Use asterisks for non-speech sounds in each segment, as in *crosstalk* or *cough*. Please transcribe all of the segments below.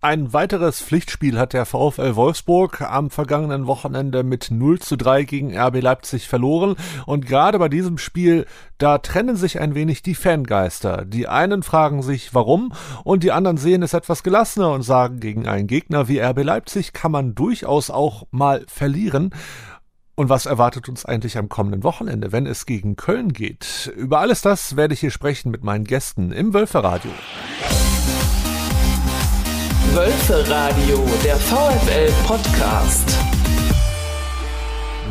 Ein weiteres Pflichtspiel hat der VfL Wolfsburg am vergangenen Wochenende mit 0 zu 3 gegen RB Leipzig verloren. Und gerade bei diesem Spiel, da trennen sich ein wenig die Fangeister. Die einen fragen sich, warum, und die anderen sehen es etwas gelassener und sagen, gegen einen Gegner wie RB Leipzig kann man durchaus auch mal verlieren. Und was erwartet uns eigentlich am kommenden Wochenende, wenn es gegen Köln geht? Über alles das werde ich hier sprechen mit meinen Gästen im Wölferadio. Wölferadio, der VfL Podcast.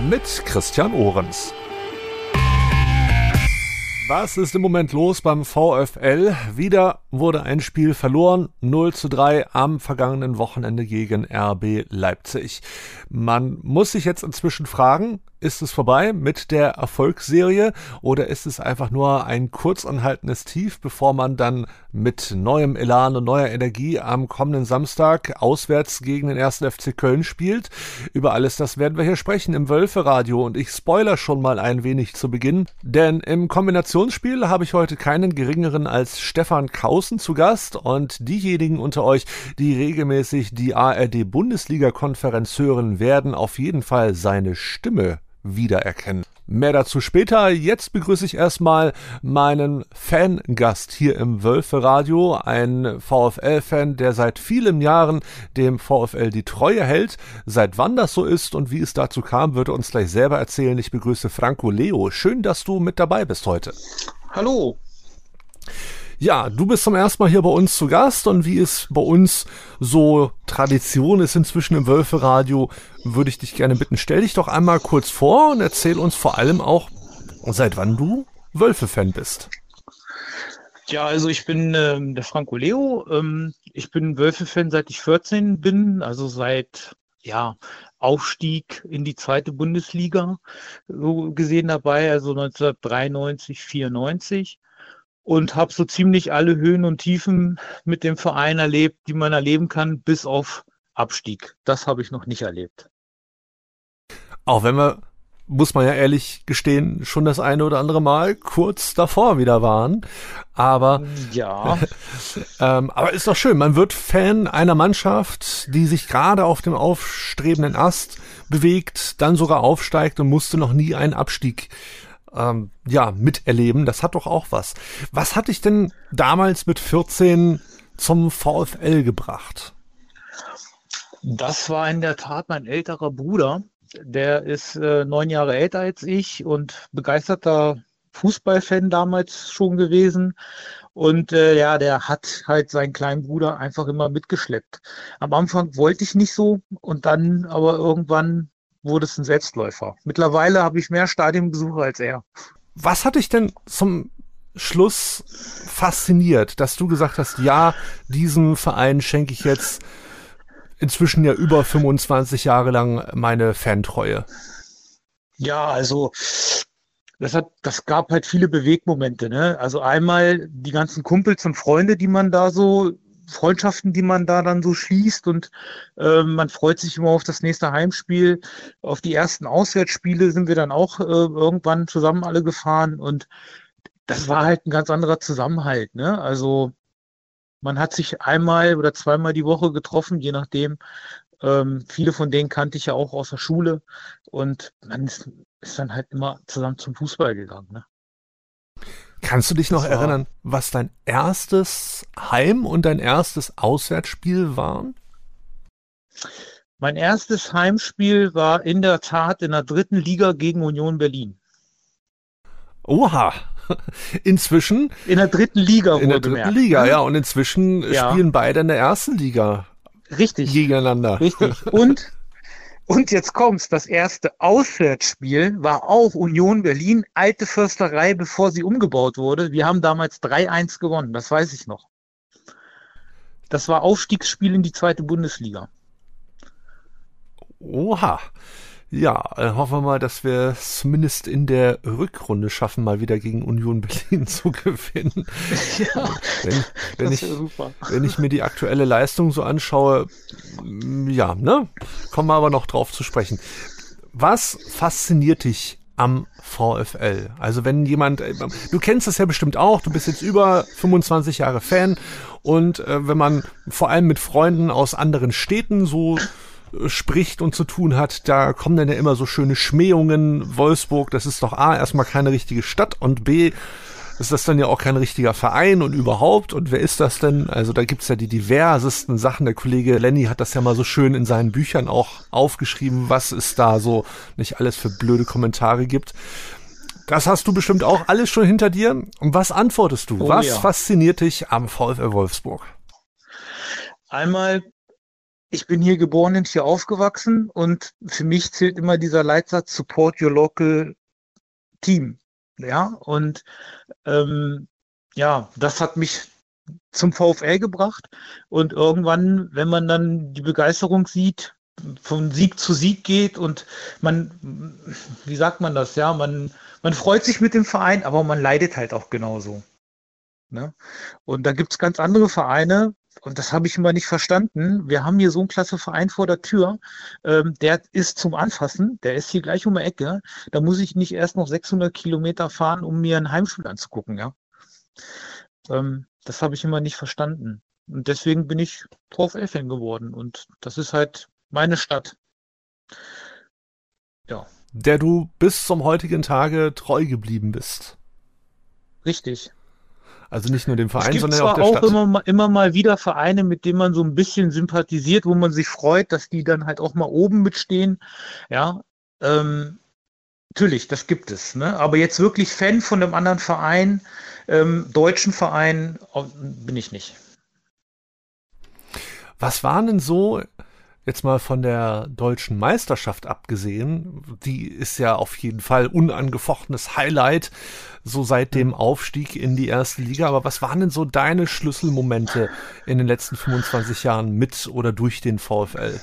Mit Christian Ohrens. Was ist im Moment los beim VfL? Wieder wurde ein Spiel verloren, 0 zu 3 am vergangenen Wochenende gegen RB Leipzig. Man muss sich jetzt inzwischen fragen, ist es vorbei mit der Erfolgsserie oder ist es einfach nur ein kurzanhaltendes Tief, bevor man dann mit neuem Elan und neuer Energie am kommenden Samstag auswärts gegen den 1. FC Köln spielt? Über alles das werden wir hier sprechen im Wölferadio und ich spoiler schon mal ein wenig zu Beginn, denn im Kombinationsspiel habe ich heute keinen geringeren als Stefan Kausen zu Gast und diejenigen unter euch, die regelmäßig die ARD Bundesliga Konferenz hören, werden auf jeden Fall seine Stimme wiedererkennen. Mehr dazu später. Jetzt begrüße ich erstmal meinen Fangast hier im Wölfe-Radio, ein VfL-Fan, der seit vielen Jahren dem VfL die Treue hält. Seit wann das so ist und wie es dazu kam, würde uns gleich selber erzählen. Ich begrüße Franco Leo. Schön, dass du mit dabei bist heute. Hallo. Ja, du bist zum ersten Mal hier bei uns zu Gast und wie es bei uns so Tradition ist inzwischen im Wölferadio, würde ich dich gerne bitten, stell dich doch einmal kurz vor und erzähl uns vor allem auch, seit wann du Wölfe-Fan bist. Ja, also ich bin ähm, der Franco Leo. Ähm, ich bin Wölfe-Fan seit ich 14 bin, also seit ja, Aufstieg in die zweite Bundesliga so gesehen dabei, also 1993, 94 und habe so ziemlich alle Höhen und Tiefen mit dem Verein erlebt, die man erleben kann, bis auf Abstieg. Das habe ich noch nicht erlebt. Auch wenn wir, muss man ja ehrlich gestehen, schon das eine oder andere Mal kurz davor wieder waren. Aber ja, *laughs* ähm, aber ist doch schön. Man wird Fan einer Mannschaft, die sich gerade auf dem aufstrebenden Ast bewegt, dann sogar aufsteigt und musste noch nie einen Abstieg ähm, ja, miterleben. Das hat doch auch was. Was hat dich denn damals mit 14 zum VfL gebracht? Das war in der Tat mein älterer Bruder. Der ist äh, neun Jahre älter als ich und begeisterter Fußballfan damals schon gewesen. Und äh, ja, der hat halt seinen kleinen Bruder einfach immer mitgeschleppt. Am Anfang wollte ich nicht so und dann aber irgendwann wurde es ein Selbstläufer. Mittlerweile habe ich mehr Stadionbesucher als er. Was hat dich denn zum Schluss fasziniert, dass du gesagt hast, ja, diesem Verein schenke ich jetzt inzwischen ja über 25 Jahre lang meine Fantreue? Ja, also das hat, das gab halt viele Bewegmomente, ne? Also einmal die ganzen Kumpels und Freunde, die man da so Freundschaften, die man da dann so schließt und äh, man freut sich immer auf das nächste Heimspiel. Auf die ersten Auswärtsspiele sind wir dann auch äh, irgendwann zusammen alle gefahren und das war halt ein ganz anderer Zusammenhalt. Ne? Also man hat sich einmal oder zweimal die Woche getroffen, je nachdem. Ähm, viele von denen kannte ich ja auch aus der Schule und man ist, ist dann halt immer zusammen zum Fußball gegangen. Ne? Kannst du dich noch erinnern, was dein erstes Heim- und dein erstes Auswärtsspiel waren? Mein erstes Heimspiel war in der Tat in der dritten Liga gegen Union Berlin. Oha. *laughs* Inzwischen. In der dritten Liga, In der dritten gemerkt. Liga, ja. Und inzwischen ja. spielen beide in der ersten Liga. Richtig. Gegeneinander. Richtig. *laughs* Und Und jetzt kommt's. Das erste Auswärtsspiel war auch Union Berlin, alte Försterei, bevor sie umgebaut wurde. Wir haben damals 3-1 gewonnen, das weiß ich noch. Das war Aufstiegsspiel in die zweite Bundesliga. Oha. Ja, äh, hoffen wir mal, dass wir es zumindest in der Rückrunde schaffen, mal wieder gegen Union Berlin *laughs* zu gewinnen. Ja, wenn, wenn ich, super. wenn ich mir die aktuelle Leistung so anschaue, mm, ja, ne, kommen wir aber noch drauf zu sprechen. Was fasziniert dich am VfL. Also wenn jemand, äh, du kennst das ja bestimmt auch, du bist jetzt über 25 Jahre Fan und äh, wenn man vor allem mit Freunden aus anderen Städten so spricht und zu tun hat, da kommen dann ja immer so schöne Schmähungen. Wolfsburg, das ist doch A, erstmal keine richtige Stadt und B, ist das dann ja auch kein richtiger Verein und überhaupt. Und wer ist das denn? Also da gibt's ja die diversesten Sachen. Der Kollege Lenny hat das ja mal so schön in seinen Büchern auch aufgeschrieben, was es da so nicht alles für blöde Kommentare gibt. Das hast du bestimmt auch alles schon hinter dir. Und was antwortest du? Oh, was ja. fasziniert dich am VfL Wolfsburg? Einmal, ich bin hier geboren und hier aufgewachsen und für mich zählt immer dieser Leitsatz Support your local team. Ja, und ähm, ja, das hat mich zum VfL gebracht. Und irgendwann, wenn man dann die Begeisterung sieht, von Sieg zu Sieg geht und man, wie sagt man das, ja, man, man freut sich mit dem Verein, aber man leidet halt auch genauso. Ne? Und da gibt's ganz andere Vereine, und das habe ich immer nicht verstanden. Wir haben hier so einen klasse Verein vor der Tür, ähm, der ist zum Anfassen, der ist hier gleich um die Ecke. Da muss ich nicht erst noch 600 Kilometer fahren, um mir ein Heimspiel anzugucken, ja. Ähm, das habe ich immer nicht verstanden. Und deswegen bin ich VfL-Fan geworden. Und das ist halt meine Stadt. Ja. Der du bis zum heutigen Tage treu geblieben bist. Richtig. Also nicht nur dem Verein, es gibt sondern zwar auch der auch Stadt. Immer, immer mal wieder Vereine, mit denen man so ein bisschen sympathisiert, wo man sich freut, dass die dann halt auch mal oben mitstehen. Ja, ähm, natürlich, das gibt es. Ne? Aber jetzt wirklich Fan von einem anderen Verein, ähm, deutschen Verein, bin ich nicht. Was waren denn so Jetzt mal von der deutschen Meisterschaft abgesehen, die ist ja auf jeden Fall unangefochtenes Highlight, so seit dem Aufstieg in die erste Liga. Aber was waren denn so deine Schlüsselmomente in den letzten 25 Jahren mit oder durch den VfL?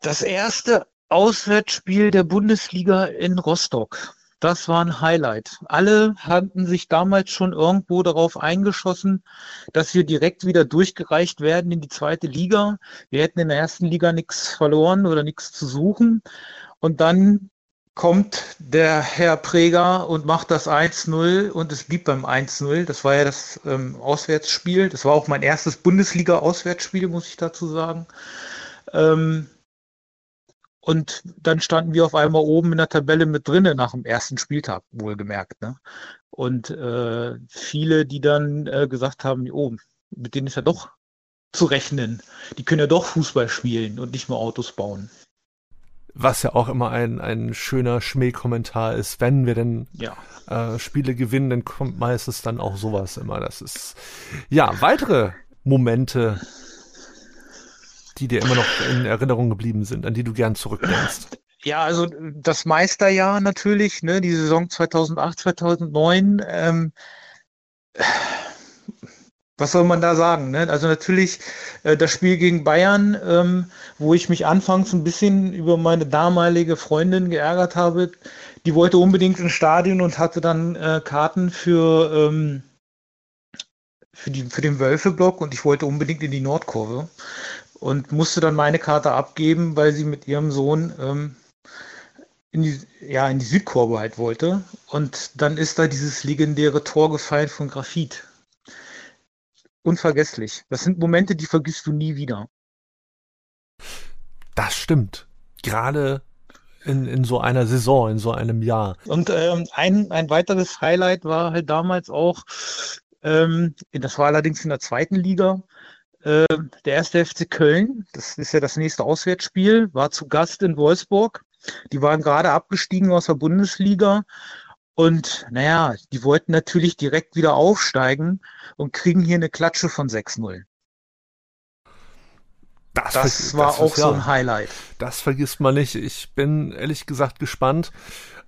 Das erste Auswärtsspiel der Bundesliga in Rostock. Das war ein Highlight. Alle hatten sich damals schon irgendwo darauf eingeschossen, dass wir direkt wieder durchgereicht werden in die zweite Liga. Wir hätten in der ersten Liga nichts verloren oder nichts zu suchen. Und dann kommt der Herr Präger und macht das 1-0 und es blieb beim 1-0. Das war ja das ähm, Auswärtsspiel. Das war auch mein erstes Bundesliga-Auswärtsspiel, muss ich dazu sagen. Ähm, und dann standen wir auf einmal oben in der Tabelle mit drinnen nach dem ersten Spieltag, wohlgemerkt. Ne? Und äh, viele, die dann äh, gesagt haben, oh, mit denen ist ja doch zu rechnen. Die können ja doch Fußball spielen und nicht nur Autos bauen. Was ja auch immer ein, ein schöner Schmähkommentar ist, wenn wir denn ja. äh, Spiele gewinnen, dann kommt meistens dann auch sowas immer. Das ist ja weitere Momente die dir immer noch in Erinnerung geblieben sind, an die du gern zurückdenkst? Ja, also das Meisterjahr natürlich, ne, die Saison 2008, 2009. Ähm, was soll man da sagen? Ne? Also natürlich äh, das Spiel gegen Bayern, ähm, wo ich mich anfangs ein bisschen über meine damalige Freundin geärgert habe. Die wollte unbedingt ins Stadion und hatte dann äh, Karten für, ähm, für, die, für den Wölfeblock und ich wollte unbedingt in die Nordkurve und musste dann meine Karte abgeben, weil sie mit ihrem Sohn ähm, in die, ja, in die Südkurve halt wollte. Und dann ist da dieses legendäre Tor gefallen von Graphit. Unvergesslich. Das sind Momente, die vergisst du nie wieder. Das stimmt. Gerade in, in so einer Saison, in so einem Jahr. Und ähm, ein, ein weiteres Highlight war halt damals auch, ähm, das war allerdings in der zweiten Liga, äh, der erste FC Köln, das ist ja das nächste Auswärtsspiel, war zu Gast in Wolfsburg. Die waren gerade abgestiegen aus der Bundesliga und naja, die wollten natürlich direkt wieder aufsteigen und kriegen hier eine Klatsche von 6-0. Das, das war das auch so ein Highlight. Das vergisst man nicht. Ich bin ehrlich gesagt gespannt,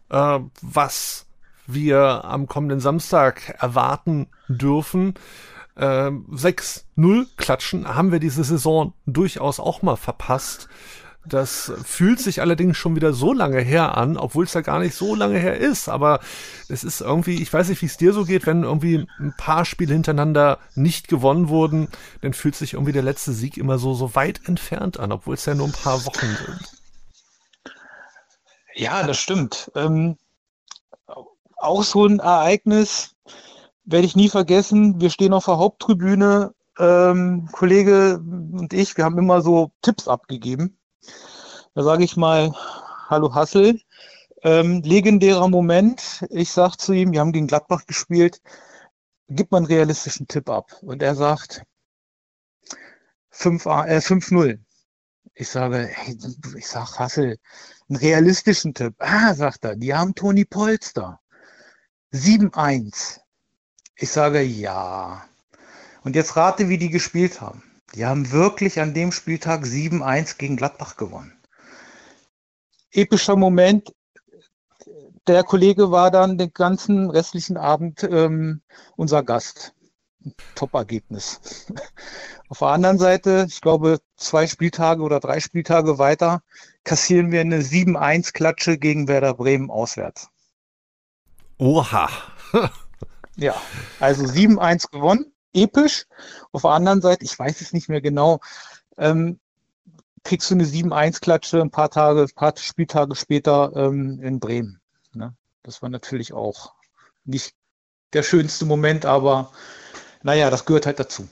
äh, was wir am kommenden Samstag erwarten dürfen äh, 6-0 klatschen haben wir diese Saison durchaus auch mal verpasst. Das fühlt sich allerdings schon wieder so lange her an, obwohl es ja gar nicht so lange her ist. Aber es ist irgendwie, ich weiß nicht, wie es dir so geht, wenn irgendwie ein paar Spiele hintereinander nicht gewonnen wurden, dann fühlt sich irgendwie der letzte Sieg immer so, so weit entfernt an, obwohl es ja nur ein paar Wochen sind. Ja, das stimmt. Ähm, auch so ein Ereignis werde ich nie vergessen. Wir stehen auf der Haupttribüne, ähm, Kollege und ich, wir haben immer so Tipps abgegeben. Da sage ich mal, hallo Hassel, ähm, legendärer Moment. Ich sage zu ihm, wir haben gegen Gladbach gespielt, gib mal einen realistischen Tipp ab. Und er sagt 5-0. Äh, 5 ich sage, hey, ich sag Hassel, einen realistischen Tipp. Ah, sagt er, die haben Toni Polster. 7-1. Ich sage ja. Und jetzt rate, wie die gespielt haben. Die haben wirklich an dem Spieltag 7-1 gegen Gladbach gewonnen. Epischer Moment. Der Kollege war dann den ganzen restlichen Abend ähm, unser Gast. Top-Ergebnis. Auf der anderen Seite, ich glaube, zwei Spieltage oder drei Spieltage weiter kassieren wir eine 7-1-Klatsche gegen Werder Bremen auswärts. Oha. *laughs* ja, also 7-1 gewonnen, episch. Auf der anderen Seite, ich weiß es nicht mehr genau, ähm, kriegst du eine 7-1-Klatsche ein paar Tage, ein paar Spieltage später ähm, in Bremen. Ne? Das war natürlich auch nicht der schönste Moment, aber naja, das gehört halt dazu.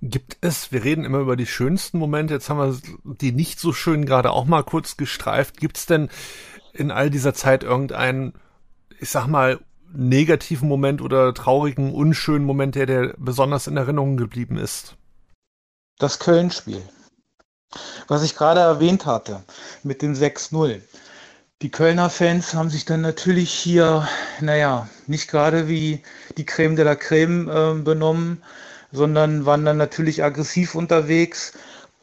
Gibt es, wir reden immer über die schönsten Momente, jetzt haben wir die nicht so schön gerade auch mal kurz gestreift. Gibt es denn in all dieser Zeit irgendeinen, ich sag mal, negativen Moment oder traurigen, unschönen Moment, der dir besonders in Erinnerung geblieben ist? Das Köln-Spiel. Was ich gerade erwähnt hatte mit dem 6-0. Die Kölner Fans haben sich dann natürlich hier, naja, nicht gerade wie die Creme de la Creme äh, benommen, sondern waren dann natürlich aggressiv unterwegs.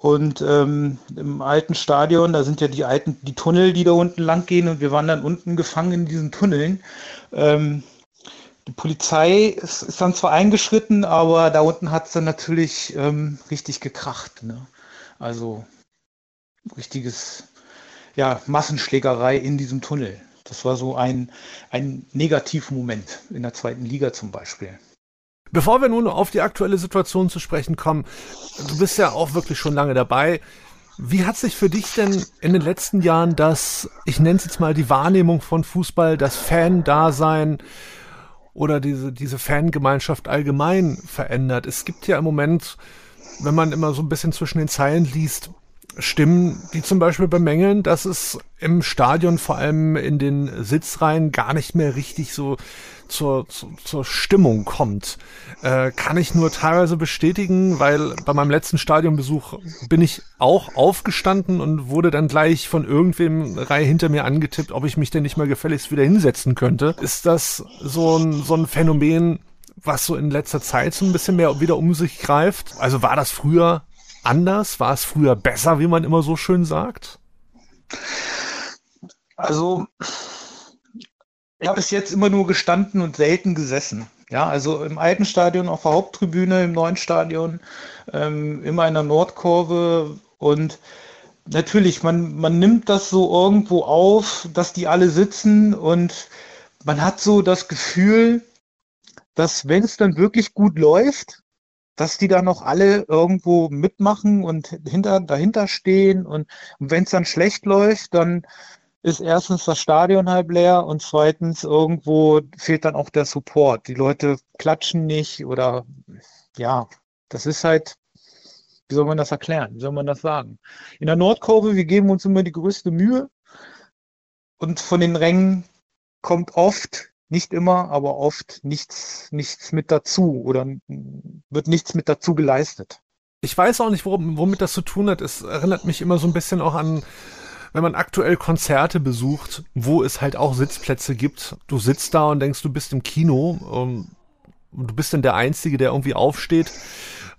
Und ähm, im alten Stadion, da sind ja die alten, die Tunnel, die da unten lang gehen und wir waren dann unten gefangen in diesen Tunneln. Ähm, die Polizei ist, ist, dann zwar eingeschritten, aber da unten hat es dann natürlich ähm, richtig gekracht. Ne? Also richtiges ja, Massenschlägerei in diesem Tunnel. Das war so ein, ein Negativmoment in der zweiten Liga zum Beispiel. Bevor wir nun auf die aktuelle Situation zu sprechen kommen, du bist ja auch wirklich schon lange dabei. Wie hat sich für dich denn in den letzten Jahren das, ich nenne es jetzt mal die Wahrnehmung von Fußball, das Fan-Dasein oder diese, diese Fangemeinschaft allgemein verändert? Es gibt ja im Moment, wenn man immer so ein bisschen zwischen den Zeilen liest, Stimmen, die zum Beispiel bemängeln, dass es im Stadion, vor allem in den Sitzreihen, gar nicht mehr richtig so zur, zur, zur Stimmung kommt. Äh, kann ich nur teilweise bestätigen, weil bei meinem letzten Stadionbesuch bin ich auch aufgestanden und wurde dann gleich von irgendwem Reihe hinter mir angetippt, ob ich mich denn nicht mal gefälligst wieder hinsetzen könnte. Ist das so ein, so ein Phänomen, was so in letzter Zeit so ein bisschen mehr wieder um sich greift? Also war das früher anders? War es früher besser, wie man immer so schön sagt? Also, ich habe bis jetzt immer nur gestanden und selten gesessen. Ja, also im alten Stadion auf der Haupttribüne, im neuen Stadion, ähm, immer in der Nordkurve und natürlich, man, man nimmt das so irgendwo auf, dass die alle sitzen und man hat so das Gefühl, dass wenn es dann wirklich gut läuft, dass die da noch alle irgendwo mitmachen und hinter, dahinter stehen. Und, und wenn es dann schlecht läuft, dann ist erstens das Stadion halb leer und zweitens irgendwo fehlt dann auch der Support. Die Leute klatschen nicht oder ja, das ist halt, wie soll man das erklären? Wie soll man das sagen? In der Nordkurve, wir geben uns immer die größte Mühe und von den Rängen kommt oft nicht immer, aber oft nichts, nichts mit dazu oder wird nichts mit dazu geleistet. Ich weiß auch nicht, womit das zu tun hat. Es erinnert mich immer so ein bisschen auch an, wenn man aktuell Konzerte besucht, wo es halt auch Sitzplätze gibt. Du sitzt da und denkst, du bist im Kino. Um, du bist dann der Einzige, der irgendwie aufsteht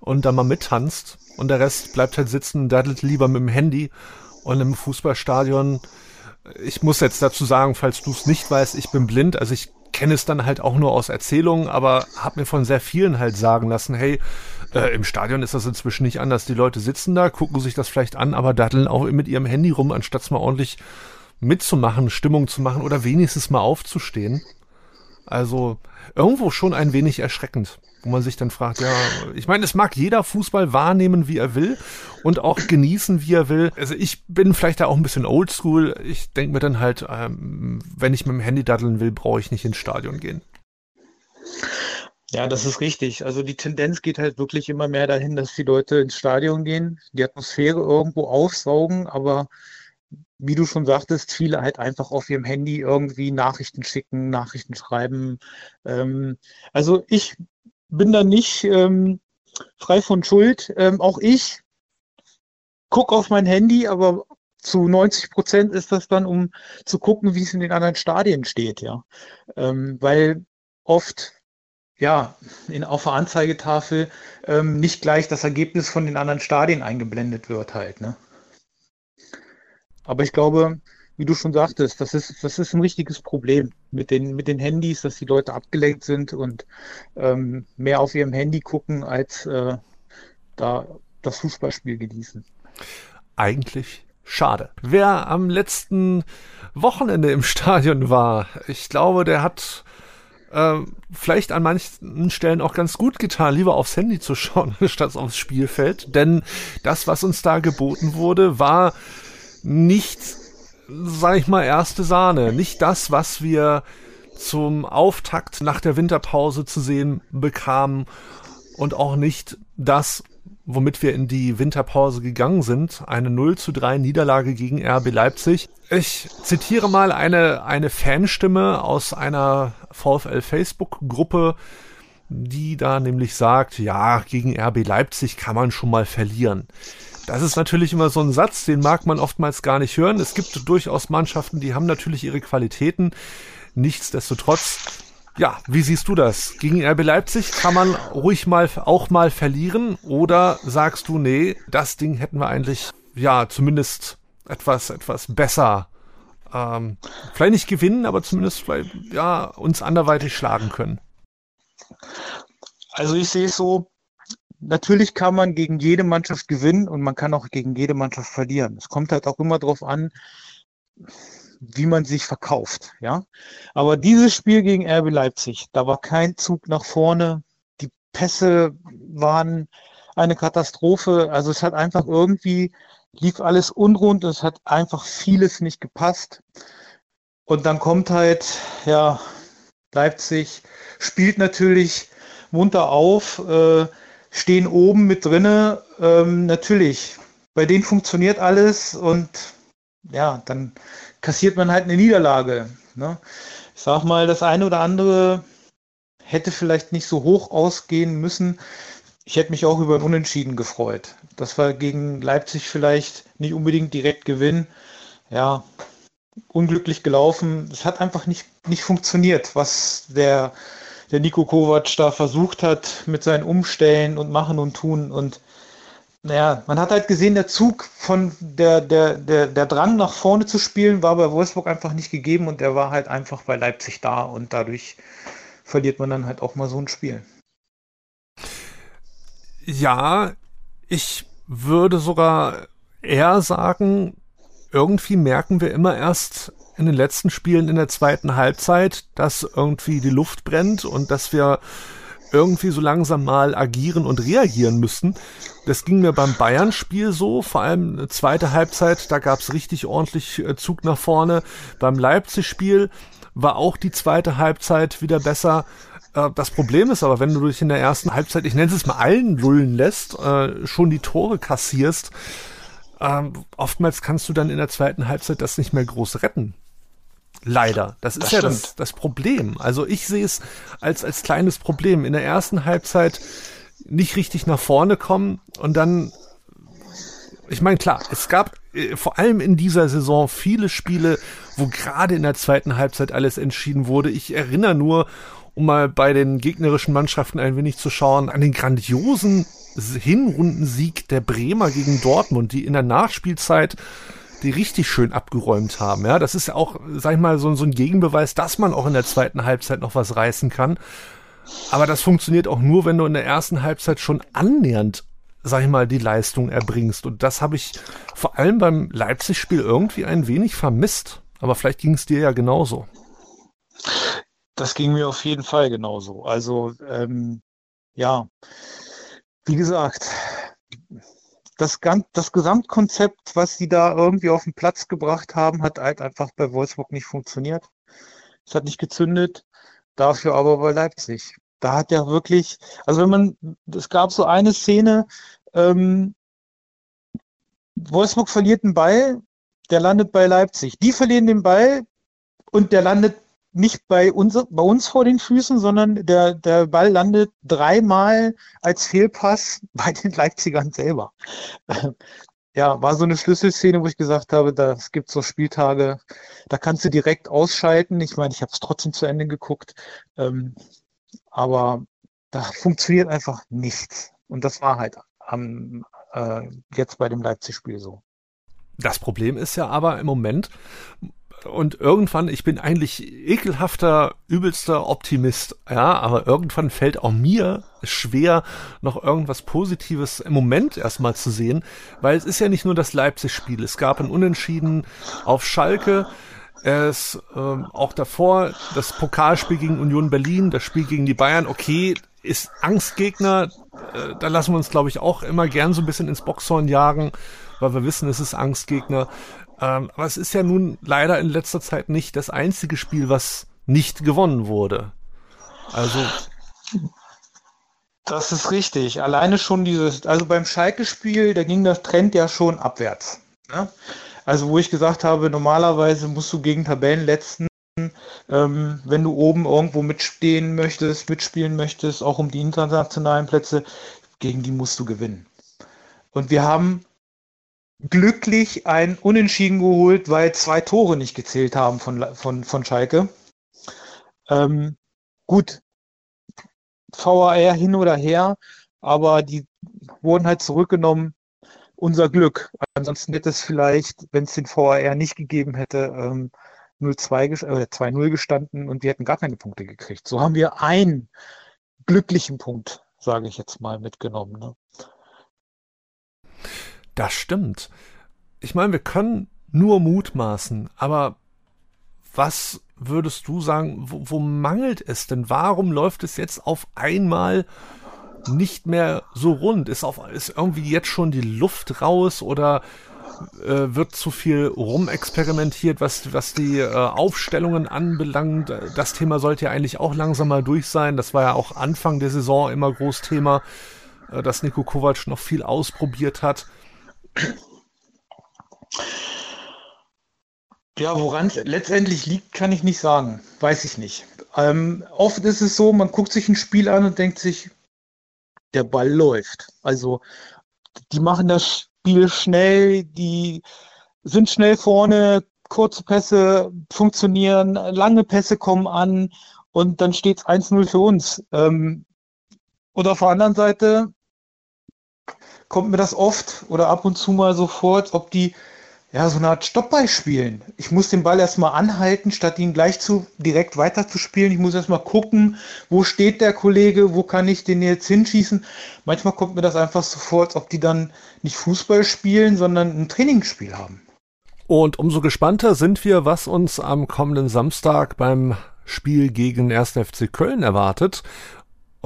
und da mal mittanzt. Und der Rest bleibt halt sitzen und daddelt lieber mit dem Handy. Und im Fußballstadion ich muss jetzt dazu sagen, falls du es nicht weißt, ich bin blind, also ich kenne es dann halt auch nur aus Erzählungen, aber habe mir von sehr vielen halt sagen lassen, hey, äh, im Stadion ist das inzwischen nicht anders. Die Leute sitzen da, gucken sich das vielleicht an, aber datteln auch mit ihrem Handy rum, anstatt mal ordentlich mitzumachen, Stimmung zu machen oder wenigstens mal aufzustehen. Also irgendwo schon ein wenig erschreckend, wo man sich dann fragt, ja, ich meine, es mag jeder Fußball wahrnehmen, wie er will und auch genießen, wie er will. Also ich bin vielleicht da auch ein bisschen oldschool. Ich denke mir dann halt, ähm, wenn ich mit dem Handy daddeln will, brauche ich nicht ins Stadion gehen. Ja, das ist richtig. Also die Tendenz geht halt wirklich immer mehr dahin, dass die Leute ins Stadion gehen, die Atmosphäre irgendwo aufsaugen, aber wie du schon sagtest, viele halt einfach auf ihrem Handy irgendwie Nachrichten schicken, Nachrichten schreiben. Ähm, also ich bin da nicht ähm, frei von Schuld. Ähm, auch ich gucke auf mein Handy, aber zu 90 Prozent ist das dann, um zu gucken, wie es in den anderen Stadien steht, ja. Ähm, weil oft ja, in, auf der Anzeigetafel ähm, nicht gleich das Ergebnis von den anderen Stadien eingeblendet wird halt. Ne? Aber ich glaube, wie du schon sagtest, das ist, das ist ein richtiges Problem mit den, mit den Handys, dass die Leute abgelenkt sind und ähm, mehr auf ihrem Handy gucken, als äh, da das Fußballspiel genießen. Eigentlich schade. Wer am letzten Wochenende im *laughs* Stadion war, ich glaube, der hat äh, vielleicht an manchen Stellen auch ganz gut getan, lieber aufs Handy zu schauen, *laughs* statt aufs Spielfeld. Denn das, was uns da geboten wurde, war nicht, sag ich mal, erste Sahne. Nicht das, was wir zum Auftakt nach der Winterpause zu sehen bekamen und auch nicht das, womit wir in die Winterpause gegangen sind. Eine 0 zu 3 Niederlage gegen RB Leipzig. Ich zitiere mal eine, eine Fanstimme aus einer VfL Facebook Gruppe, die da nämlich sagt, ja, gegen RB Leipzig kann man schon mal verlieren. Das ist natürlich immer so ein Satz, den mag man oftmals gar nicht hören. Es gibt durchaus Mannschaften, die haben natürlich ihre Qualitäten. Nichtsdestotrotz ja, wie siehst du das? Gegen RB Leipzig kann man ruhig mal auch mal verlieren oder sagst du, nee, das Ding hätten wir eigentlich ja zumindest etwas etwas besser ähm, vielleicht nicht gewinnen, aber zumindest vielleicht ja uns anderweitig schlagen können. Also ich sehe es so, natürlich kann man gegen jede Mannschaft gewinnen und man kann auch gegen jede Mannschaft verlieren. Es kommt halt auch immer darauf an, wie man sich verkauft, ja. Aber dieses Spiel gegen RB Leipzig, da war kein Zug nach vorne. Die Pässe waren eine Katastrophe. Also es hat einfach irgendwie, lief alles unrund. Es hat einfach vieles nicht gepasst. Und dann kommt halt, ja, Leipzig spielt natürlich munter auf, äh, stehen oben mit drinne. Ähm, natürlich, bei denen funktioniert alles und ja, dann kassiert man halt eine Niederlage. Ne? Ich sag mal, das eine oder andere hätte vielleicht nicht so hoch ausgehen müssen. Ich hätte mich auch über ein Unentschieden gefreut. Das war gegen Leipzig vielleicht nicht unbedingt direkt gewinnen. Ja, unglücklich gelaufen. Es hat einfach nicht, nicht funktioniert, was der, der Nico Kovac da versucht hat mit seinen Umstellen und Machen und Tun. Und naja, man hat halt gesehen, der Zug von der, der, der, der Drang nach vorne zu spielen war bei Wolfsburg einfach nicht gegeben und der war halt einfach bei Leipzig da und dadurch verliert man dann halt auch mal so ein Spiel. Ja, ich würde sogar eher sagen, irgendwie merken wir immer erst in den letzten Spielen in der zweiten Halbzeit, dass irgendwie die Luft brennt und dass wir irgendwie so langsam mal agieren und reagieren müssen. Das ging mir beim Bayern-Spiel so, vor allem zweite Halbzeit, da gab's richtig ordentlich äh, Zug nach vorne. Beim Leipzig-Spiel war auch die zweite Halbzeit wieder besser. Äh, das Problem ist aber, wenn du dich in der ersten Halbzeit, ich nenne es mal allen lullen lässt, äh, schon die Tore kassierst, ähm, oftmals kannst du dann in der zweiten Halbzeit das nicht mehr groß retten. Leider. Das ist das ja das, das Problem. Also ich sehe es als, als kleines Problem. In der ersten Halbzeit nicht richtig nach vorne kommen und dann, ich meine, klar, es gab äh, vor allem in dieser Saison viele Spiele, wo gerade in der zweiten Halbzeit alles entschieden wurde. Ich erinnere nur, um mal bei den gegnerischen Mannschaften ein wenig zu schauen, an den grandiosen Hinrundensieg der Bremer gegen Dortmund, die in der Nachspielzeit die richtig schön abgeräumt haben. Ja, das ist auch, sag ich mal, so, so ein Gegenbeweis, dass man auch in der zweiten Halbzeit noch was reißen kann. Aber das funktioniert auch nur, wenn du in der ersten Halbzeit schon annähernd, sag ich mal, die Leistung erbringst. Und das habe ich vor allem beim Leipzig-Spiel irgendwie ein wenig vermisst. Aber vielleicht ging es dir ja genauso. Das ging mir auf jeden Fall genauso. Also ähm, ja, wie gesagt, das, das Gesamtkonzept, was sie da irgendwie auf den Platz gebracht haben, hat halt einfach bei Wolfsburg nicht funktioniert. Es hat nicht gezündet, dafür aber bei Leipzig. Da hat er wirklich, also wenn man, es gab so eine Szene, ähm, Wolfsburg verliert einen Ball, der landet bei Leipzig. Die verlieren den Ball und der landet nicht bei uns, bei uns vor den Füßen, sondern der, der Ball landet dreimal als Fehlpass *laughs* bei den Leipzigern selber. Ja, war so eine Schlüsselszene, wo ich gesagt habe, das gibt so Spieltage, da kannst du direkt ausschalten. Ich meine, ich habe es trotzdem zu Ende geguckt, ähm, aber da funktioniert einfach nichts. Und das war halt am, äh, jetzt bei dem Leipzig-Spiel so. Das Problem ist ja aber im Moment, und irgendwann, ich bin eigentlich ekelhafter, übelster Optimist, ja, aber irgendwann fällt auch mir schwer, noch irgendwas Positives im Moment erstmal zu sehen, weil es ist ja nicht nur das Leipzig-Spiel, es gab ein Unentschieden auf Schalke, es ähm, auch davor das Pokalspiel gegen Union Berlin, das Spiel gegen die Bayern, okay, ist Angstgegner, äh, da lassen wir uns, glaube ich, auch immer gern so ein bisschen ins Boxhorn jagen, weil wir wissen, es ist Angstgegner. Ähm, aber es ist ja nun leider in letzter Zeit nicht das einzige Spiel, was nicht gewonnen wurde. Also. Das ist richtig. Alleine schon dieses, also beim Schalke-Spiel, da ging das Trend ja schon abwärts. Ne? Also wo ich gesagt habe, normalerweise musst du gegen Tabellenletzten, ähm, wenn du oben irgendwo mitstehen möchtest, mitspielen möchtest, auch um die internationalen Plätze, gegen die musst du gewinnen. Und wir haben glücklich ein Unentschieden geholt, weil zwei Tore nicht gezählt haben von, von, von Schalke. Ähm, gut, VAR hin oder her, aber die wurden halt zurückgenommen. Unser Glück. Ansonsten hätte es vielleicht, wenn es den VAR nicht gegeben hätte, ähm, 0-2 äh, 2-0 gestanden und wir hätten gar keine Punkte gekriegt. So haben wir einen glücklichen Punkt, sage ich jetzt mal, mitgenommen. Ne? Das stimmt. Ich meine, wir können nur mutmaßen, aber was würdest du sagen, wo, wo mangelt es denn? Warum läuft es jetzt auf einmal nicht mehr so rund? Ist, auf, ist irgendwie jetzt schon die Luft raus oder äh, wird zu viel rumexperimentiert, was, was die äh, Aufstellungen anbelangt? Das Thema sollte ja eigentlich auch langsam mal durch sein. Das war ja auch Anfang der Saison immer groß Thema, äh, dass Nico Kovac noch viel ausprobiert hat. Ja, woran es letztendlich liegt, kann ich nicht sagen. Weiß ich nicht. Ähm, oft ist es so, man guckt sich ein Spiel an und denkt sich, der Ball läuft. Also die machen das Spiel schnell, die sind schnell vorne, kurze Pässe funktionieren, lange Pässe kommen an und dann steht es 1-0 für uns. Ähm, oder auf der anderen Seite kommt mir das oft oder ab und zu mal so vor, als ob die ja so eine Art Stoppball spielen. Ich muss den Ball erstmal anhalten, statt ihn gleich zu direkt weiter zu spielen. Ich muss erstmal gucken, wo steht der Kollege, wo kann ich den jetzt hinschießen. Manchmal kommt mir das einfach so vor, als ob die dann nicht Fußball spielen, sondern ein Trainingsspiel haben. Und umso gespannter sind wir, was uns am kommenden Samstag beim Spiel gegen 1. FC Köln erwartet.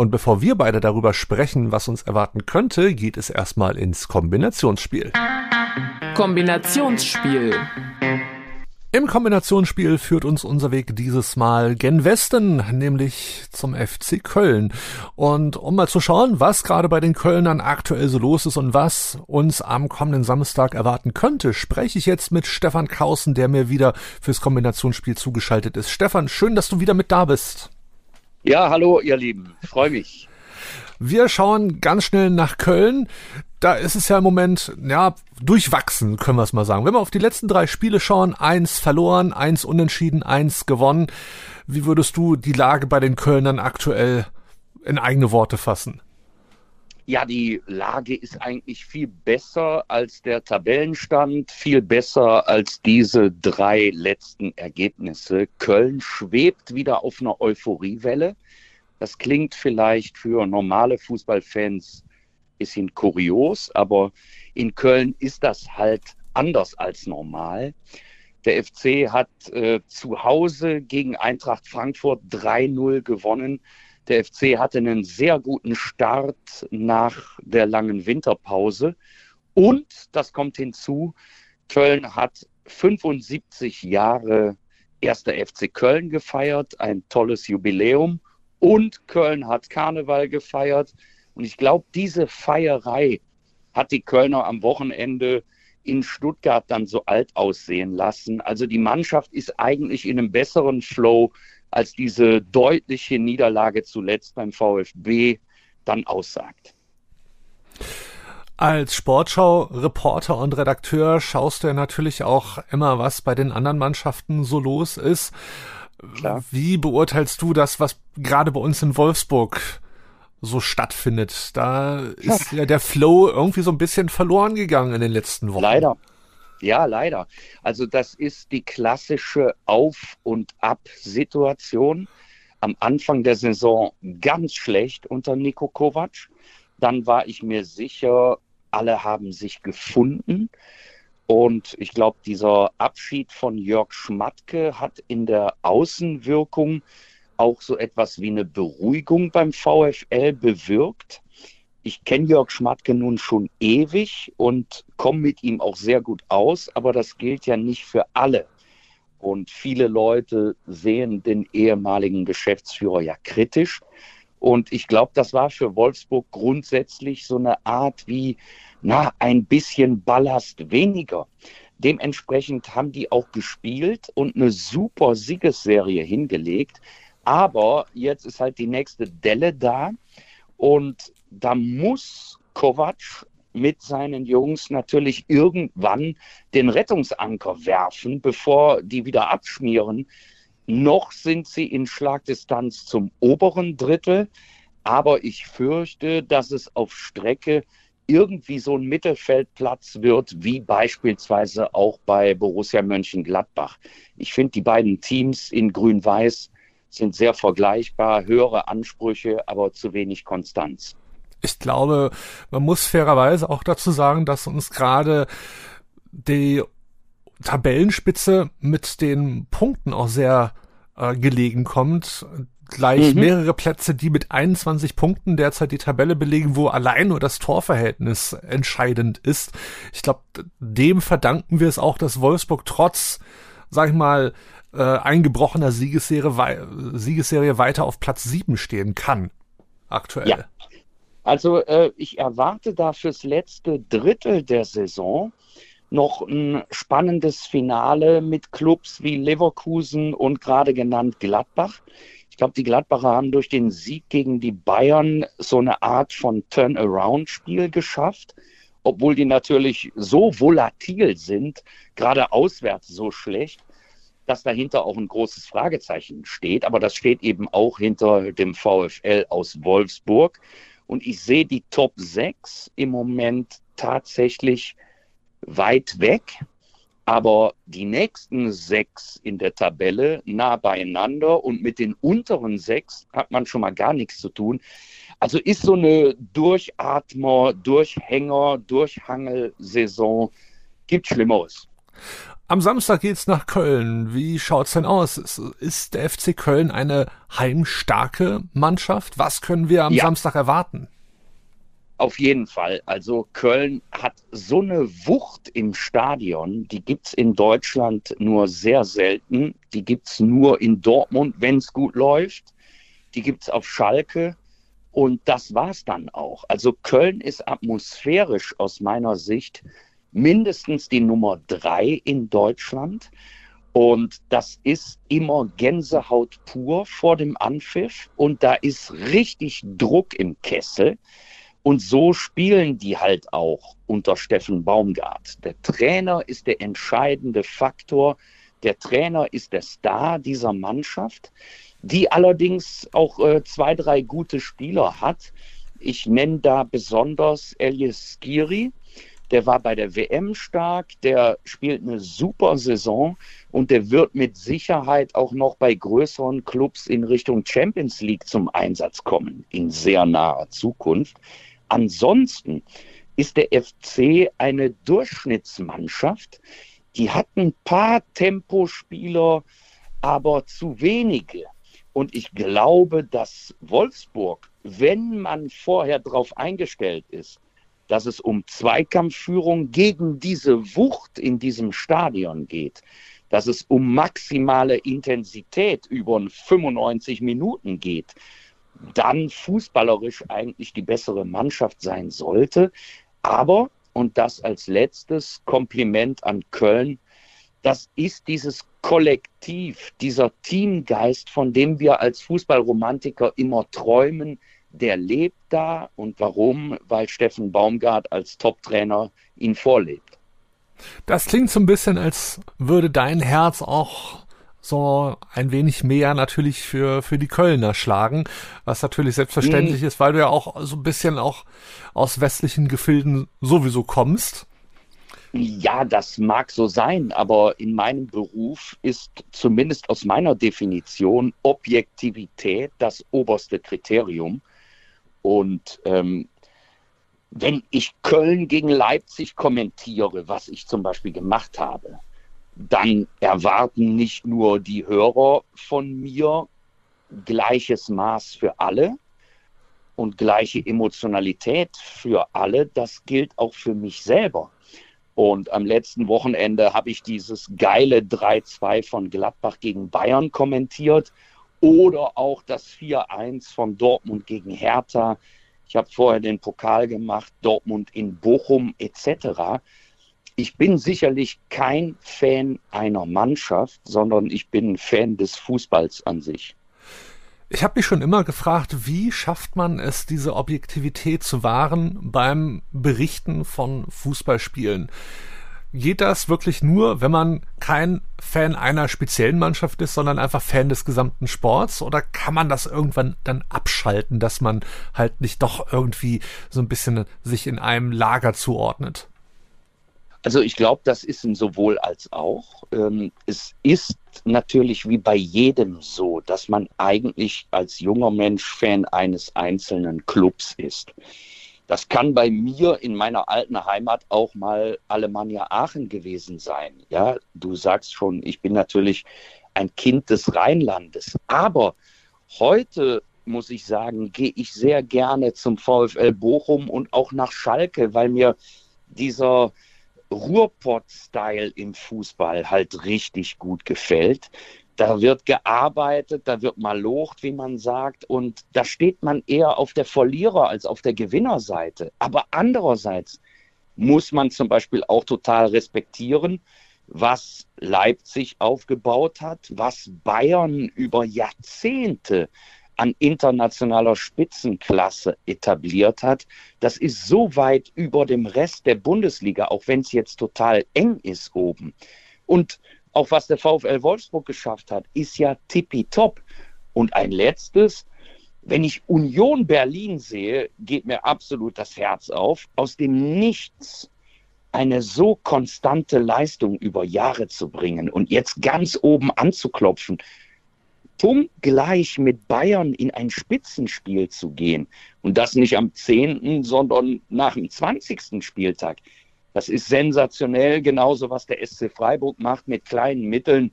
Und bevor wir beide darüber sprechen, was uns erwarten könnte, geht es erstmal ins Kombinationsspiel. Kombinationsspiel. Im Kombinationsspiel führt uns unser Weg dieses Mal gen Westen, nämlich zum FC Köln. Und um mal zu schauen, was gerade bei den Kölnern aktuell so los ist und was uns am kommenden Samstag erwarten könnte, spreche ich jetzt mit Stefan Kausen, der mir wieder fürs Kombinationsspiel zugeschaltet ist. Stefan, schön, dass du wieder mit da bist. Ja, hallo ihr Lieben, freue mich. Wir schauen ganz schnell nach Köln. Da ist es ja im Moment, ja, durchwachsen, können wir es mal sagen. Wenn wir auf die letzten drei Spiele schauen, eins verloren, eins unentschieden, eins gewonnen. Wie würdest du die Lage bei den Kölnern aktuell in eigene Worte fassen? Ja, die Lage ist eigentlich viel besser als der Tabellenstand, viel besser als diese drei letzten Ergebnisse. Köln schwebt wieder auf einer Euphoriewelle. Das klingt vielleicht für normale Fußballfans ein bisschen kurios, aber in Köln ist das halt anders als normal. Der FC hat äh, zu Hause gegen Eintracht Frankfurt 3-0 gewonnen. Der FC hatte einen sehr guten Start nach der langen Winterpause. Und, das kommt hinzu, Köln hat 75 Jahre erster FC Köln gefeiert, ein tolles Jubiläum. Und Köln hat Karneval gefeiert. Und ich glaube, diese Feierei hat die Kölner am Wochenende in Stuttgart dann so alt aussehen lassen. Also die Mannschaft ist eigentlich in einem besseren Flow, als diese deutliche Niederlage zuletzt beim VfB dann aussagt. Als Sportschau-Reporter und Redakteur schaust du ja natürlich auch immer, was bei den anderen Mannschaften so los ist. Klar. Wie beurteilst du das, was gerade bei uns in Wolfsburg so stattfindet. Da ist ja der Flow irgendwie so ein bisschen verloren gegangen in den letzten Wochen. Leider. Ja, leider. Also das ist die klassische Auf- und Ab-Situation. Am Anfang der Saison ganz schlecht unter Nico Kovac. Dann war ich mir sicher, alle haben sich gefunden. Und ich glaube, dieser Abschied von Jörg Schmatke hat in der Außenwirkung auch so etwas wie eine Beruhigung beim VfL bewirkt. Ich kenne Jörg Schmatke nun schon ewig und komme mit ihm auch sehr gut aus, aber das gilt ja nicht für alle. Und viele Leute sehen den ehemaligen Geschäftsführer ja kritisch. Und ich glaube, das war für Wolfsburg grundsätzlich so eine Art wie, na, ein bisschen Ballast weniger. Dementsprechend haben die auch gespielt und eine super Siegesserie hingelegt. Aber jetzt ist halt die nächste Delle da und da muss Kovac mit seinen Jungs natürlich irgendwann den Rettungsanker werfen, bevor die wieder abschmieren. Noch sind sie in Schlagdistanz zum oberen Drittel, aber ich fürchte, dass es auf Strecke irgendwie so ein Mittelfeldplatz wird, wie beispielsweise auch bei Borussia Mönchengladbach. Ich finde die beiden Teams in Grün-Weiß sind sehr vergleichbar, höhere Ansprüche, aber zu wenig Konstanz. Ich glaube, man muss fairerweise auch dazu sagen, dass uns gerade die Tabellenspitze mit den Punkten auch sehr äh, gelegen kommt. Gleich mhm. mehrere Plätze, die mit 21 Punkten derzeit die Tabelle belegen, wo allein nur das Torverhältnis entscheidend ist. Ich glaube, dem verdanken wir es auch, dass Wolfsburg trotz, sag ich mal, äh, eingebrochener Siegesserie, Siegesserie weiter auf Platz 7 stehen kann. Aktuell. Ja. Also äh, ich erwarte da fürs letzte Drittel der Saison noch ein spannendes Finale mit Clubs wie Leverkusen und gerade genannt Gladbach. Ich glaube, die Gladbacher haben durch den Sieg gegen die Bayern so eine Art von Turnaround-Spiel geschafft, obwohl die natürlich so volatil sind, gerade auswärts so schlecht dass dahinter auch ein großes Fragezeichen steht. Aber das steht eben auch hinter dem VfL aus Wolfsburg. Und ich sehe die Top 6 im Moment tatsächlich weit weg. Aber die nächsten sechs in der Tabelle nah beieinander und mit den unteren sechs hat man schon mal gar nichts zu tun. Also ist so eine Durchatmer, Durchhänger, Durchhangelsaison, gibt Schlimmeres. Am Samstag geht's nach Köln. Wie schaut's denn aus? Ist der FC Köln eine heimstarke Mannschaft? Was können wir am ja. Samstag erwarten? Auf jeden Fall. Also Köln hat so eine Wucht im Stadion, die gibt's in Deutschland nur sehr selten. Die gibt's nur in Dortmund, wenn's gut läuft. Die gibt's auf Schalke. Und das war's dann auch. Also Köln ist atmosphärisch aus meiner Sicht mindestens die Nummer drei in Deutschland. Und das ist immer Gänsehaut pur vor dem Anpfiff. Und da ist richtig Druck im Kessel. Und so spielen die halt auch unter Steffen Baumgart. Der Trainer ist der entscheidende Faktor. Der Trainer ist der Star dieser Mannschaft, die allerdings auch äh, zwei, drei gute Spieler hat. Ich nenne da besonders Elias Skiri, der war bei der WM stark, der spielt eine super Saison und der wird mit Sicherheit auch noch bei größeren Clubs in Richtung Champions League zum Einsatz kommen in sehr naher Zukunft. Ansonsten ist der FC eine Durchschnittsmannschaft, die hat ein paar Tempospieler, aber zu wenige. Und ich glaube, dass Wolfsburg, wenn man vorher darauf eingestellt ist, dass es um Zweikampfführung gegen diese Wucht in diesem Stadion geht, dass es um maximale Intensität über 95 Minuten geht, dann fußballerisch eigentlich die bessere Mannschaft sein sollte. Aber, und das als letztes Kompliment an Köln, das ist dieses Kollektiv, dieser Teamgeist, von dem wir als Fußballromantiker immer träumen, der lebt da. Und warum? Weil Steffen Baumgart als Top-Trainer ihn vorlebt. Das klingt so ein bisschen, als würde dein Herz auch so ein wenig mehr natürlich für, für die Kölner schlagen, was natürlich selbstverständlich mhm. ist, weil du ja auch so ein bisschen auch aus westlichen Gefilden sowieso kommst. Ja, das mag so sein, aber in meinem Beruf ist zumindest aus meiner Definition Objektivität das oberste Kriterium. Und ähm, wenn ich Köln gegen Leipzig kommentiere, was ich zum Beispiel gemacht habe, dann erwarten nicht nur die Hörer von mir gleiches Maß für alle und gleiche Emotionalität für alle, das gilt auch für mich selber. Und am letzten Wochenende habe ich dieses geile 3-2 von Gladbach gegen Bayern kommentiert oder auch das 4-1 von Dortmund gegen Hertha. Ich habe vorher den Pokal gemacht, Dortmund in Bochum etc. Ich bin sicherlich kein Fan einer Mannschaft, sondern ich bin Fan des Fußballs an sich. Ich habe mich schon immer gefragt, wie schafft man es, diese Objektivität zu wahren beim Berichten von Fußballspielen? Geht das wirklich nur, wenn man kein Fan einer speziellen Mannschaft ist, sondern einfach Fan des gesamten Sports? Oder kann man das irgendwann dann abschalten, dass man halt nicht doch irgendwie so ein bisschen sich in einem Lager zuordnet? Also ich glaube, das ist ein sowohl als auch. Ähm, es ist natürlich wie bei jedem so, dass man eigentlich als junger Mensch Fan eines einzelnen Clubs ist. Das kann bei mir in meiner alten Heimat auch mal Alemannia Aachen gewesen sein. Ja, du sagst schon, ich bin natürlich ein Kind des Rheinlandes. Aber heute muss ich sagen, gehe ich sehr gerne zum VfL Bochum und auch nach Schalke, weil mir dieser Ruhrpott-Style im Fußball halt richtig gut gefällt. Da wird gearbeitet, da wird mal locht, wie man sagt, und da steht man eher auf der Verlierer- als auf der Gewinnerseite. Aber andererseits muss man zum Beispiel auch total respektieren, was Leipzig aufgebaut hat, was Bayern über Jahrzehnte an internationaler Spitzenklasse etabliert hat, das ist so weit über dem Rest der Bundesliga, auch wenn es jetzt total eng ist oben. Und auch was der VfL Wolfsburg geschafft hat, ist ja tippitopp. Und ein letztes, wenn ich Union Berlin sehe, geht mir absolut das Herz auf. Aus dem Nichts eine so konstante Leistung über Jahre zu bringen und jetzt ganz oben anzuklopfen, punktgleich mit Bayern in ein Spitzenspiel zu gehen. Und das nicht am 10., sondern nach dem 20. Spieltag. Das ist sensationell, genauso was der SC Freiburg macht mit kleinen Mitteln.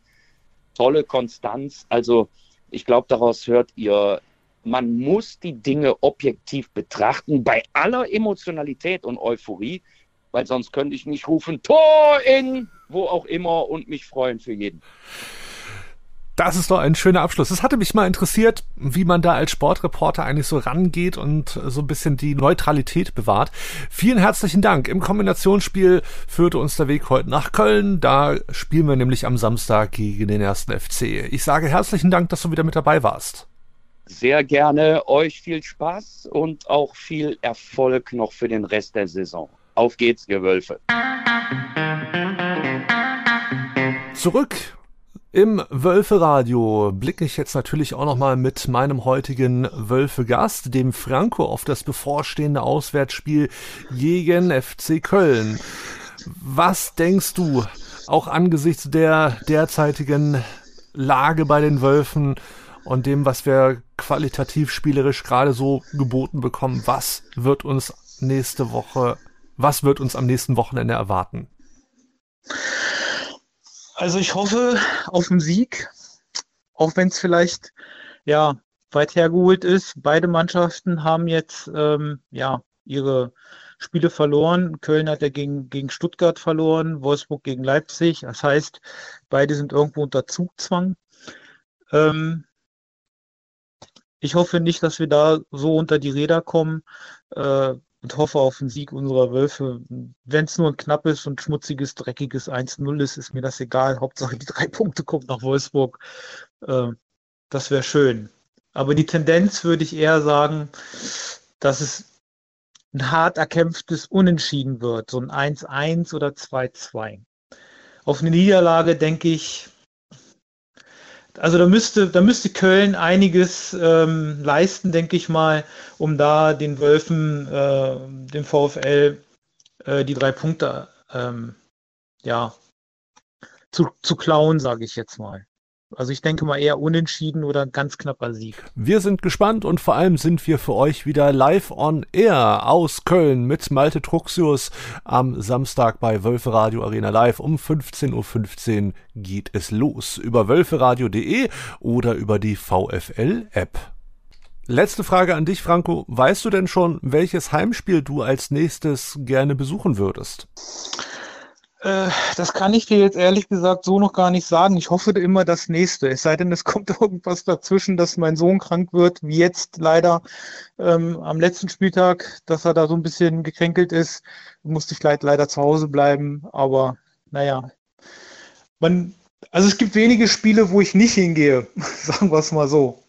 Tolle Konstanz. Also ich glaube, daraus hört ihr, man muss die Dinge objektiv betrachten, bei aller Emotionalität und Euphorie, weil sonst könnte ich nicht rufen, Tor in, wo auch immer und mich freuen für jeden. Das ist doch ein schöner Abschluss. Es hatte mich mal interessiert, wie man da als Sportreporter eigentlich so rangeht und so ein bisschen die Neutralität bewahrt. Vielen herzlichen Dank. Im Kombinationsspiel führte uns der Weg heute nach Köln. Da spielen wir nämlich am Samstag gegen den ersten FC. Ich sage herzlichen Dank, dass du wieder mit dabei warst. Sehr gerne. Euch viel Spaß und auch viel Erfolg noch für den Rest der Saison. Auf geht's, Gewölfe. Zurück im Wölferadio blicke ich jetzt natürlich auch nochmal mit meinem heutigen Wölfe-Gast, dem Franco, auf das bevorstehende Auswärtsspiel gegen FC Köln. Was denkst du, auch angesichts der derzeitigen Lage bei den Wölfen und dem, was wir qualitativ spielerisch gerade so geboten bekommen, was wird uns nächste Woche, was wird uns am nächsten Wochenende erwarten? Also ich hoffe auf einen Sieg, auch wenn es vielleicht ja weit hergeholt ist. Beide Mannschaften haben jetzt ähm, ja ihre Spiele verloren. Köln hat ja gegen, gegen Stuttgart verloren, Wolfsburg gegen Leipzig. Das heißt, beide sind irgendwo unter Zugzwang. Ähm, ich hoffe nicht, dass wir da so unter die Räder kommen äh, und hoffe auf einen Sieg unserer Wölfe. Wenn es nur ein knappes und schmutziges, dreckiges 1-0 ist, ist mir das egal. Hauptsache die drei *laughs* Punkte kommen nach Wolfsburg. Äh, das wäre schön. Aber die Tendenz würde ich eher sagen, dass es ein hart erkämpftes Unentschieden wird, so ein 1-1 oder 2-2. Auf eine Niederlage denke ich, also da müsste, da müsste Köln einiges ähm, leisten, denke ich mal, um da den Wölfen, äh, dem VfL, äh, die drei Punkte ähm, ja, zu, zu klauen, sage ich jetzt mal. Also ich denke mal eher unentschieden oder ganz knapper Sieg. Wir sind gespannt und vor allem sind wir für euch wieder live on air aus Köln mit Malte Truxius am Samstag bei Wölfe Radio Arena Live um 15.15 .15 Uhr geht es los über wölferadio.de oder über die VFL App. Letzte Frage an dich, Franco. Weißt du denn schon, welches Heimspiel du als nächstes gerne besuchen würdest? Äh, das kann ich dir jetzt ehrlich gesagt so noch gar nicht sagen. Ich hoffe immer das nächste. Es sei denn, es kommt *laughs* irgendwas dazwischen, dass mein Sohn krank wird, wie jetzt leider ähm, am letzten Spieltag, dass er da so ein bisschen gekränkelt ist. Musste ich leider zu Hause bleiben. Aber naja, man, also es gibt wenige Spiele, wo ich nicht hingehe, *laughs* sagen wir es mal so.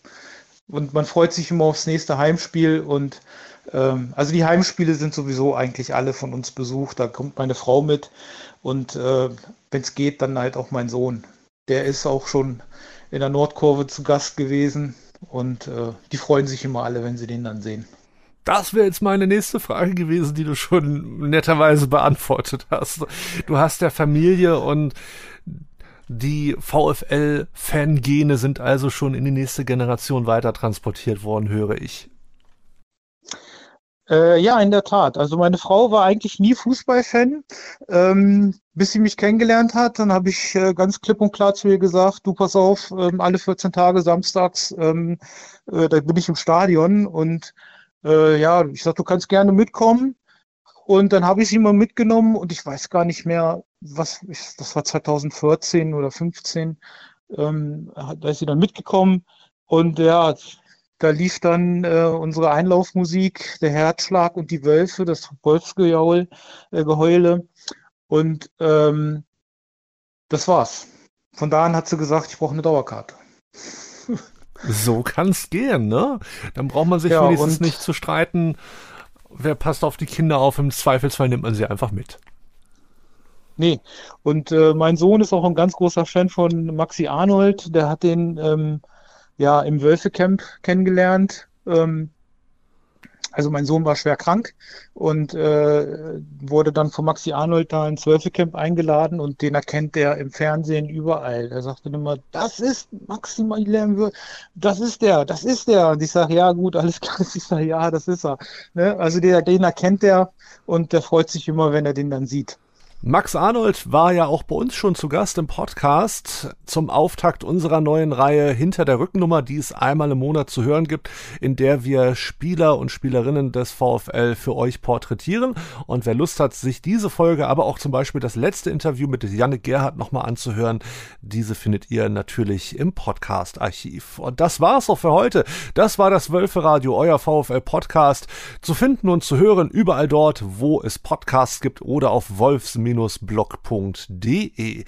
Und man freut sich immer aufs nächste Heimspiel und ähm, also die Heimspiele sind sowieso eigentlich alle von uns besucht. Da kommt meine Frau mit. Und äh, wenn es geht, dann halt auch mein Sohn. Der ist auch schon in der Nordkurve zu Gast gewesen und äh, die freuen sich immer alle, wenn sie den dann sehen. Das wäre jetzt meine nächste Frage gewesen, die du schon netterweise beantwortet hast. Du hast ja Familie und die VfL-Fangene sind also schon in die nächste Generation weiter transportiert worden, höre ich. Äh, ja, in der Tat. Also meine Frau war eigentlich nie Fußballfan, ähm, bis sie mich kennengelernt hat. Dann habe ich äh, ganz klipp und klar zu ihr gesagt, du pass auf, ähm, alle 14 Tage samstags, ähm, äh, da bin ich im Stadion und äh, ja, ich sag, du kannst gerne mitkommen. Und dann habe ich sie mal mitgenommen und ich weiß gar nicht mehr, was, das war 2014 oder 15, ähm, da ist sie dann mitgekommen. Und ja, da lief dann äh, unsere Einlaufmusik, der Herzschlag und die Wölfe, das Wolfsgejaul, äh, Geheule. Und ähm, das war's. Von da an hat sie gesagt, ich brauche eine Dauerkarte. *laughs* so kann's gehen, ne? Dann braucht man sich ja, wenigstens nicht zu streiten, wer passt auf die Kinder auf. Im Zweifelsfall nimmt man sie einfach mit. Nee, und äh, mein Sohn ist auch ein ganz großer Fan von Maxi Arnold. Der hat den ähm, ja im Wölfecamp kennengelernt. Ähm, also mein Sohn war schwer krank und äh, wurde dann von Maxi Arnold da ins Wölfecamp eingeladen und den erkennt er im Fernsehen überall. Er sagte immer, das ist Maximilian, das ist der, das ist der. Und ich sage, ja gut, alles klar. *laughs* Ich sage, ja, das ist er. Ne? Also der, den erkennt er und der freut sich immer, wenn er den dann sieht. Max Arnold war ja auch bei uns schon zu Gast im Podcast zum Auftakt unserer neuen Reihe Hinter der Rückennummer, die es einmal im Monat zu hören gibt, in der wir Spieler und Spielerinnen des VfL für euch porträtieren. Und wer Lust hat, sich diese Folge, aber auch zum Beispiel das letzte Interview mit Janne Gerhardt nochmal anzuhören, diese findet ihr natürlich im Podcast-Archiv. Und das war's auch für heute. Das war das Wölfe Radio, euer VfL Podcast. Zu finden und zu hören überall dort, wo es Podcasts gibt oder auf Wolfs blog.de.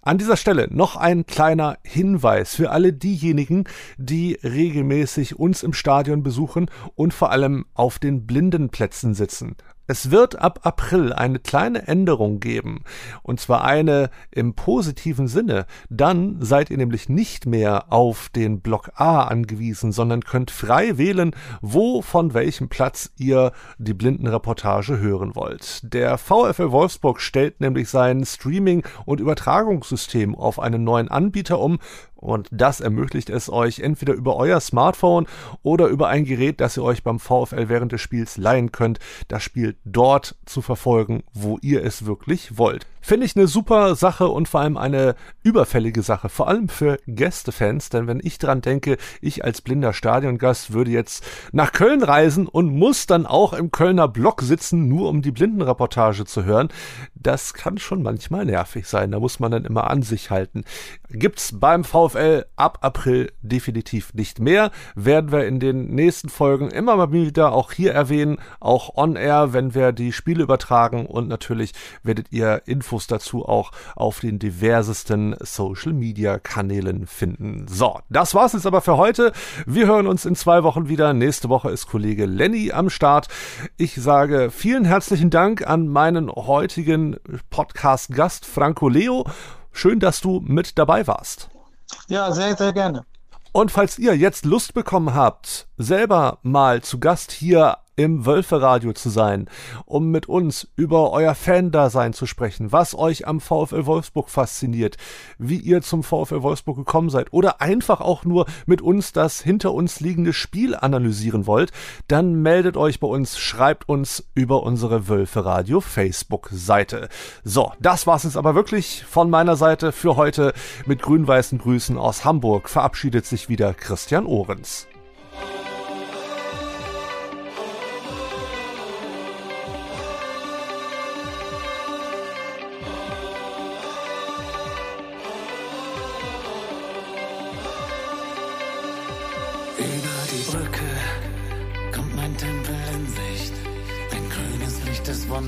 An dieser Stelle noch ein kleiner Hinweis für alle diejenigen, die regelmäßig uns im Stadion besuchen und vor allem auf den Blindenplätzen sitzen. Es wird ab April eine kleine Änderung geben, und zwar eine im positiven Sinne. Dann seid ihr nämlich nicht mehr auf den Block A angewiesen, sondern könnt frei wählen, wo von welchem Platz ihr die Blindenreportage hören wollt. Der VfL Wolfsburg stellt nämlich sein Streaming- und Übertragungssystem auf einen neuen Anbieter um, und das ermöglicht es euch entweder über euer Smartphone oder über ein Gerät, das ihr euch beim VfL während des Spiels leihen könnt, das Spiel dort zu verfolgen, wo ihr es wirklich wollt. Finde ich eine super Sache und vor allem eine überfällige Sache, vor allem für Gästefans, denn wenn ich dran denke, ich als blinder Stadiongast würde jetzt nach Köln reisen und muss dann auch im Kölner Block sitzen, nur um die Blindenreportage zu hören, das kann schon manchmal nervig sein, da muss man dann immer an sich halten. Gibt's beim VfL ab April definitiv nicht mehr, werden wir in den nächsten Folgen immer mal wieder auch hier erwähnen, auch on air, wenn wir die Spiele übertragen und natürlich werdet ihr Infos Infos dazu auch auf den diversesten Social Media Kanälen finden. So, das war's jetzt aber für heute. Wir hören uns in zwei Wochen wieder. Nächste Woche ist Kollege Lenny am Start. Ich sage vielen herzlichen Dank an meinen heutigen Podcast-Gast Franco Leo. Schön, dass du mit dabei warst. Ja, sehr, sehr gerne. Und falls ihr jetzt Lust bekommen habt, selber mal zu Gast hier im Wölferadio zu sein, um mit uns über euer Fan-Dasein zu sprechen, was euch am VfL Wolfsburg fasziniert, wie ihr zum VfL Wolfsburg gekommen seid oder einfach auch nur mit uns das hinter uns liegende Spiel analysieren wollt, dann meldet euch bei uns, schreibt uns über unsere Wölferadio Facebook-Seite. So, das war's jetzt aber wirklich von meiner Seite für heute. Mit grün-weißen Grüßen aus Hamburg verabschiedet sich wieder Christian Ohrens.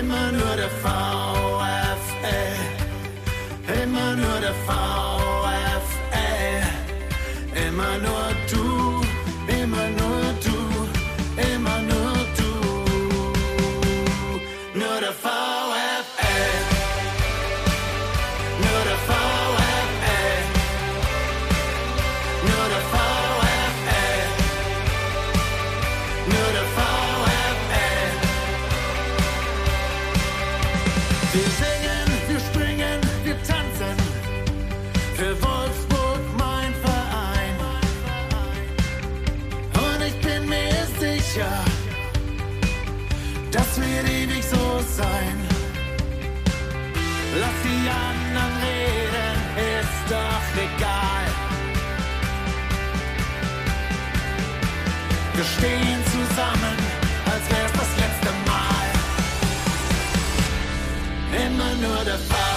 immer nur der VfL, immer nur der VfL, another fight.